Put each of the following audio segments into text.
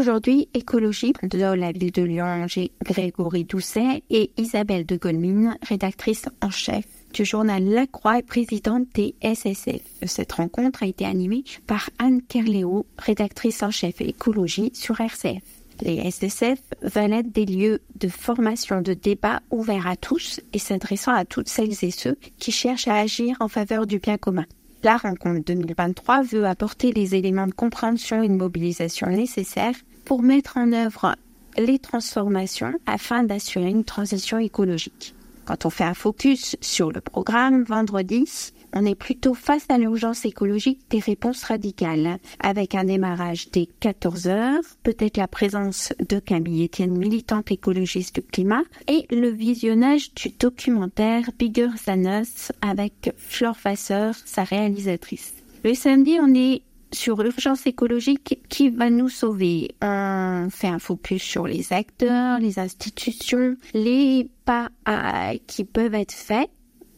Aujourd'hui, écologie de la ville de Lyon, j'ai Grégory Doucet et Isabelle de Golmine, rédactrice en chef du journal La Croix et présidente des SSF. Cette rencontre a été animée par Anne Kerléo, rédactrice en chef écologie sur RCF. Les SSF veulent être des lieux de formation, de débat ouverts à tous et s'adressant à toutes celles et ceux qui cherchent à agir en faveur du bien commun. La rencontre 2023 veut apporter les éléments de compréhension et de mobilisation nécessaires pour mettre en œuvre les transformations afin d'assurer une transition écologique. Quand on fait un focus sur le programme vendredi, on est plutôt face à l'urgence écologique des réponses radicales, avec un démarrage dès 14 heures, peut-être la présence de Camille Etienne, militante écologiste du climat, et le visionnage du documentaire Bigger Than Us avec Flore Vasseur, sa réalisatrice. Le samedi, on est sur l'urgence écologique qui va nous sauver. On fait un focus sur les acteurs, les institutions, les pas qui peuvent être faits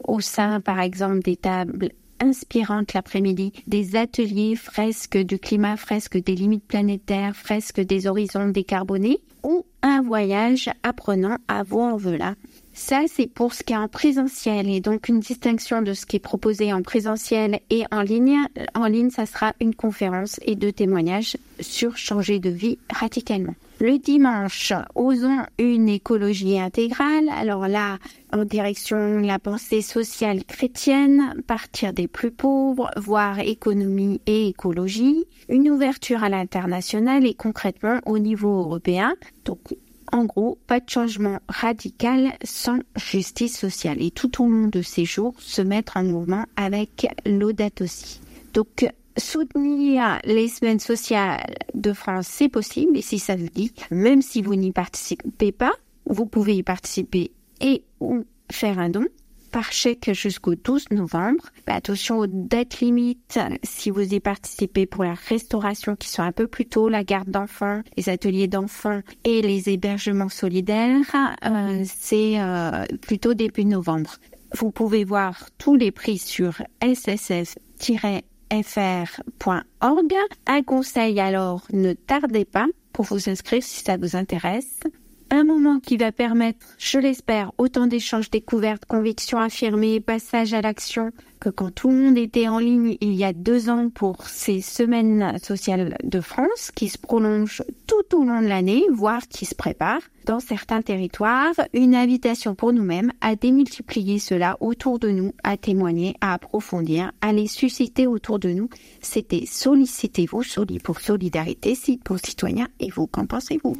au sein, par exemple, des tables inspirantes l'après-midi, des ateliers fresques du climat, fresques des limites planétaires, fresques des horizons décarbonés, ou un voyage apprenant à voilà ça, c'est pour ce qui est en présentiel et donc une distinction de ce qui est proposé en présentiel et en ligne. En ligne, ça sera une conférence et deux témoignages sur changer de vie radicalement. Le dimanche, osons une écologie intégrale. Alors là, en direction de la pensée sociale chrétienne, partir des plus pauvres, voir économie et écologie, une ouverture à l'international et concrètement au niveau européen. Donc en gros, pas de changement radical sans justice sociale. Et tout au long de ces jours, se mettre en mouvement avec l'audat aussi. Donc, soutenir les semaines sociales de France, c'est possible. Et si ça vous dit, même si vous n'y participez pas, vous pouvez y participer et ou faire un don par chèque jusqu'au 12 novembre. Attention aux dates limites si vous y participez pour la restauration qui sont un peu plus tôt, la garde d'enfants, les ateliers d'enfants et les hébergements solidaires. Euh, c'est euh, plutôt début novembre. Vous pouvez voir tous les prix sur sss fr.org. Un conseil alors, ne tardez pas pour vous inscrire si ça vous intéresse un moment qui va permettre, je l'espère, autant d'échanges découvertes, convictions affirmées, passage à l'action que quand tout le monde était en ligne il y a deux ans pour ces semaines sociales de France qui se prolongent tout au long de l'année, voire qui se préparent dans certains territoires. Une invitation pour nous-mêmes à démultiplier cela autour de nous, à témoigner, à approfondir, à les susciter autour de nous. C'était Sollicitez-vous, Soli pour solidarité, pour citoyens. Et vous, qu'en pensez-vous?